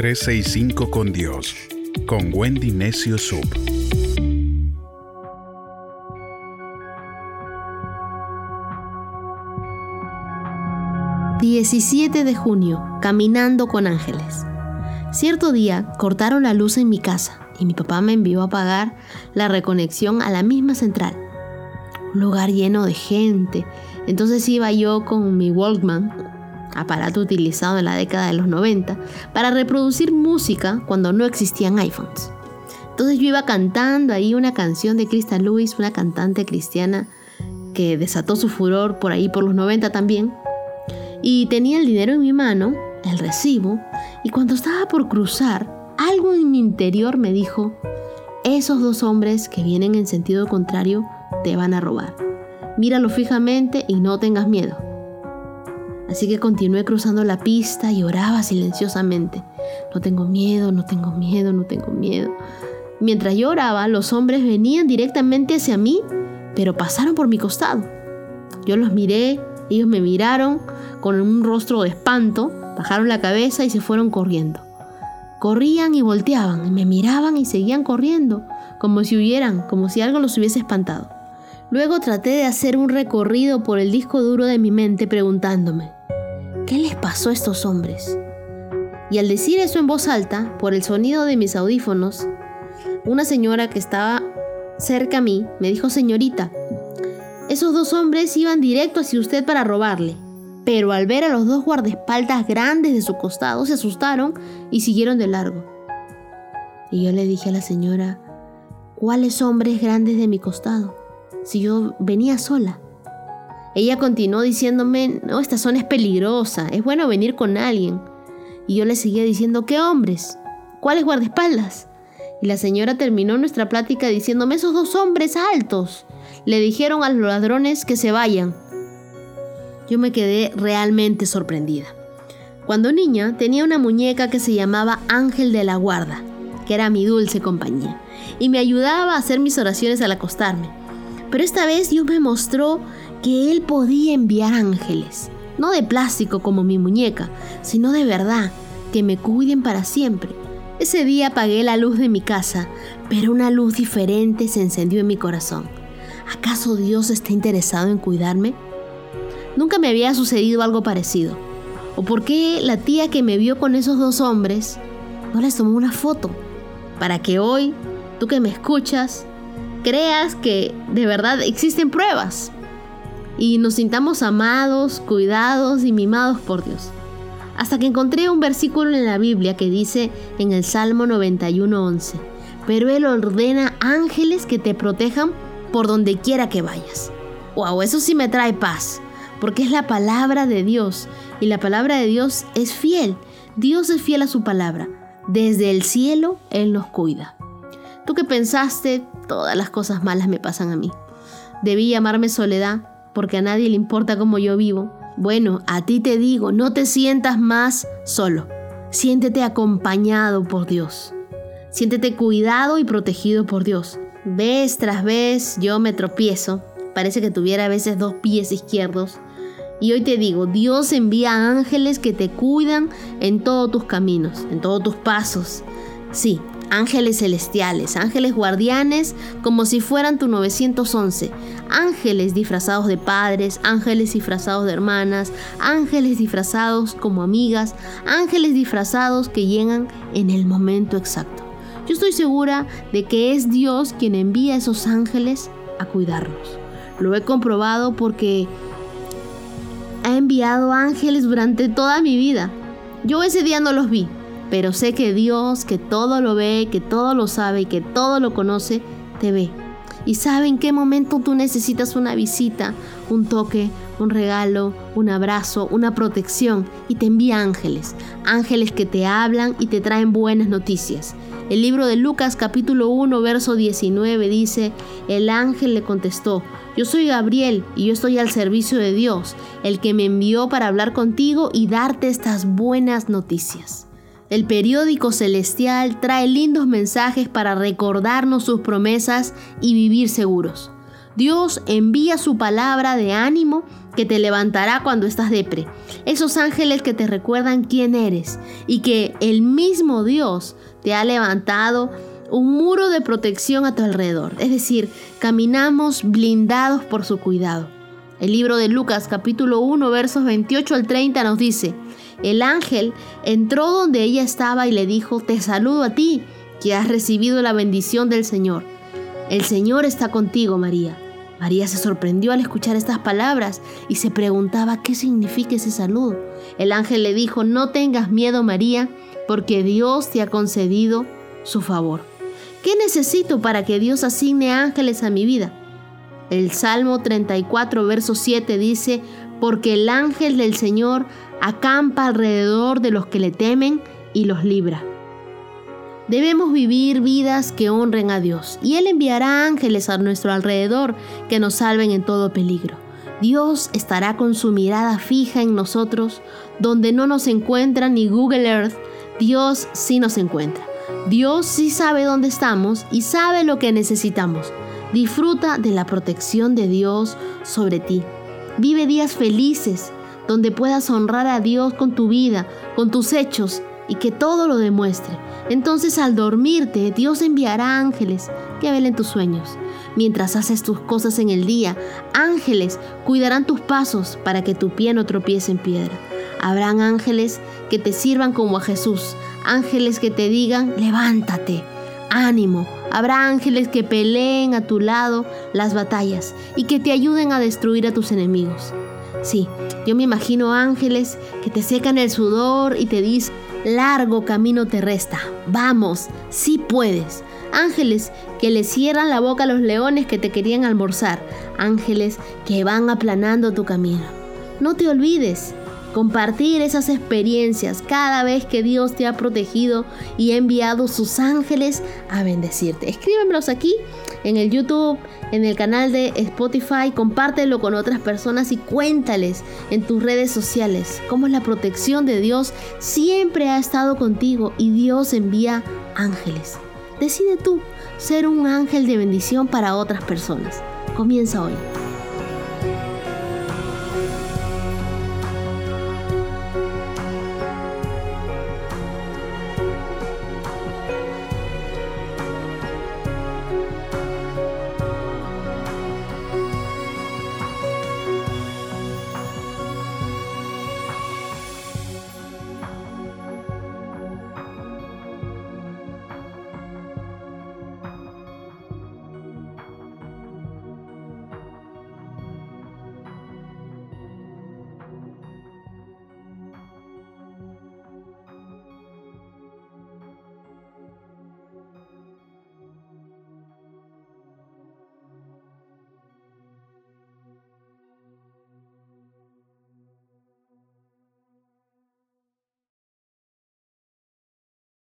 365 con Dios, con Wendy Necio Sub. ...17 de junio... ...caminando con ángeles... Cierto día cortaron la luz en mi casa y mi papá me envió a pagar la reconexión a la misma central. Un lugar lleno de gente. Entonces iba yo con mi Walkman, aparato utilizado en la década de los 90, para reproducir música cuando no existían iPhones. Entonces yo iba cantando ahí una canción de Krista Lewis, una cantante cristiana que desató su furor por ahí por los 90 también. Y tenía el dinero en mi mano, el recibo, y cuando estaba por cruzar, algo en mi interior me dijo, esos dos hombres que vienen en sentido contrario te van a robar. Míralo fijamente y no tengas miedo. Así que continué cruzando la pista y oraba silenciosamente. No tengo miedo, no tengo miedo, no tengo miedo. Mientras yo oraba, los hombres venían directamente hacia mí, pero pasaron por mi costado. Yo los miré, ellos me miraron con un rostro de espanto, bajaron la cabeza y se fueron corriendo. Corrían y volteaban, y me miraban y seguían corriendo, como si huyeran, como si algo los hubiese espantado. Luego traté de hacer un recorrido por el disco duro de mi mente preguntándome, ¿qué les pasó a estos hombres? Y al decir eso en voz alta, por el sonido de mis audífonos, una señora que estaba cerca a mí me dijo, señorita, esos dos hombres iban directo hacia usted para robarle pero al ver a los dos guardaespaldas grandes de su costado se asustaron y siguieron de largo. Y yo le dije a la señora, ¿cuáles hombres grandes de mi costado? Si yo venía sola. Ella continuó diciéndome, no, esta zona es peligrosa, es bueno venir con alguien. Y yo le seguía diciendo, ¿qué hombres? ¿Cuáles guardaespaldas? Y la señora terminó nuestra plática diciéndome, esos dos hombres altos. Le dijeron a los ladrones que se vayan, yo me quedé realmente sorprendida. Cuando niña tenía una muñeca que se llamaba Ángel de la Guarda, que era mi dulce compañía, y me ayudaba a hacer mis oraciones al acostarme. Pero esta vez Dios me mostró que Él podía enviar ángeles, no de plástico como mi muñeca, sino de verdad, que me cuiden para siempre. Ese día apagué la luz de mi casa, pero una luz diferente se encendió en mi corazón. ¿Acaso Dios está interesado en cuidarme? Nunca me había sucedido algo parecido. ¿O por qué la tía que me vio con esos dos hombres no les tomó una foto? Para que hoy, tú que me escuchas, creas que de verdad existen pruebas y nos sintamos amados, cuidados y mimados por Dios. Hasta que encontré un versículo en la Biblia que dice en el Salmo 91:11, pero Él ordena ángeles que te protejan por donde quiera que vayas. Wow, eso sí me trae paz porque es la palabra de Dios y la palabra de Dios es fiel. Dios es fiel a su palabra. Desde el cielo Él nos cuida. Tú que pensaste, todas las cosas malas me pasan a mí. Debí llamarme soledad porque a nadie le importa cómo yo vivo. Bueno, a ti te digo, no te sientas más solo. Siéntete acompañado por Dios. Siéntete cuidado y protegido por Dios. Vez tras vez yo me tropiezo. Parece que tuviera a veces dos pies izquierdos y hoy te digo, Dios envía ángeles que te cuidan en todos tus caminos, en todos tus pasos. Sí, ángeles celestiales, ángeles guardianes como si fueran tu 911, ángeles disfrazados de padres, ángeles disfrazados de hermanas, ángeles disfrazados como amigas, ángeles disfrazados que llegan en el momento exacto. Yo estoy segura de que es Dios quien envía a esos ángeles a cuidarnos. Lo he comprobado porque ha enviado ángeles durante toda mi vida. Yo ese día no los vi, pero sé que Dios, que todo lo ve, que todo lo sabe y que todo lo conoce, te ve. Y sabe en qué momento tú necesitas una visita, un toque, un regalo, un abrazo, una protección y te envía ángeles, ángeles que te hablan y te traen buenas noticias. El libro de Lucas capítulo 1 verso 19 dice, el ángel le contestó, yo soy Gabriel y yo estoy al servicio de Dios, el que me envió para hablar contigo y darte estas buenas noticias. El periódico celestial trae lindos mensajes para recordarnos sus promesas y vivir seguros. Dios envía su palabra de ánimo que te levantará cuando estás depre. Esos ángeles que te recuerdan quién eres y que el mismo Dios te ha levantado un muro de protección a tu alrededor. Es decir, caminamos blindados por su cuidado. El libro de Lucas capítulo 1 versos 28 al 30 nos dice, el ángel entró donde ella estaba y le dijo, te saludo a ti, que has recibido la bendición del Señor. El Señor está contigo, María. María se sorprendió al escuchar estas palabras y se preguntaba qué significa ese saludo. El ángel le dijo, no tengas miedo, María, porque Dios te ha concedido su favor. ¿Qué necesito para que Dios asigne ángeles a mi vida? El Salmo 34, verso 7 dice, porque el ángel del Señor acampa alrededor de los que le temen y los libra. Debemos vivir vidas que honren a Dios y Él enviará ángeles a nuestro alrededor que nos salven en todo peligro. Dios estará con su mirada fija en nosotros, donde no nos encuentra ni Google Earth, Dios sí nos encuentra. Dios sí sabe dónde estamos y sabe lo que necesitamos. Disfruta de la protección de Dios sobre ti. Vive días felices, donde puedas honrar a Dios con tu vida, con tus hechos y que todo lo demuestre. Entonces al dormirte, Dios enviará ángeles que velen tus sueños. Mientras haces tus cosas en el día, ángeles cuidarán tus pasos para que tu pie no tropiece en piedra. Habrán ángeles que te sirvan como a Jesús, ángeles que te digan, levántate, ánimo. Habrá ángeles que peleen a tu lado las batallas y que te ayuden a destruir a tus enemigos. Sí, yo me imagino ángeles que te secan el sudor y te dicen, largo camino te resta, vamos, sí puedes. Ángeles que le cierran la boca a los leones que te querían almorzar, ángeles que van aplanando tu camino. No te olvides compartir esas experiencias cada vez que Dios te ha protegido y ha enviado sus ángeles a bendecirte. Escríbemelos aquí en el YouTube, en el canal de Spotify, compártelo con otras personas y cuéntales en tus redes sociales cómo la protección de Dios siempre ha estado contigo y Dios envía ángeles. Decide tú ser un ángel de bendición para otras personas. Comienza hoy.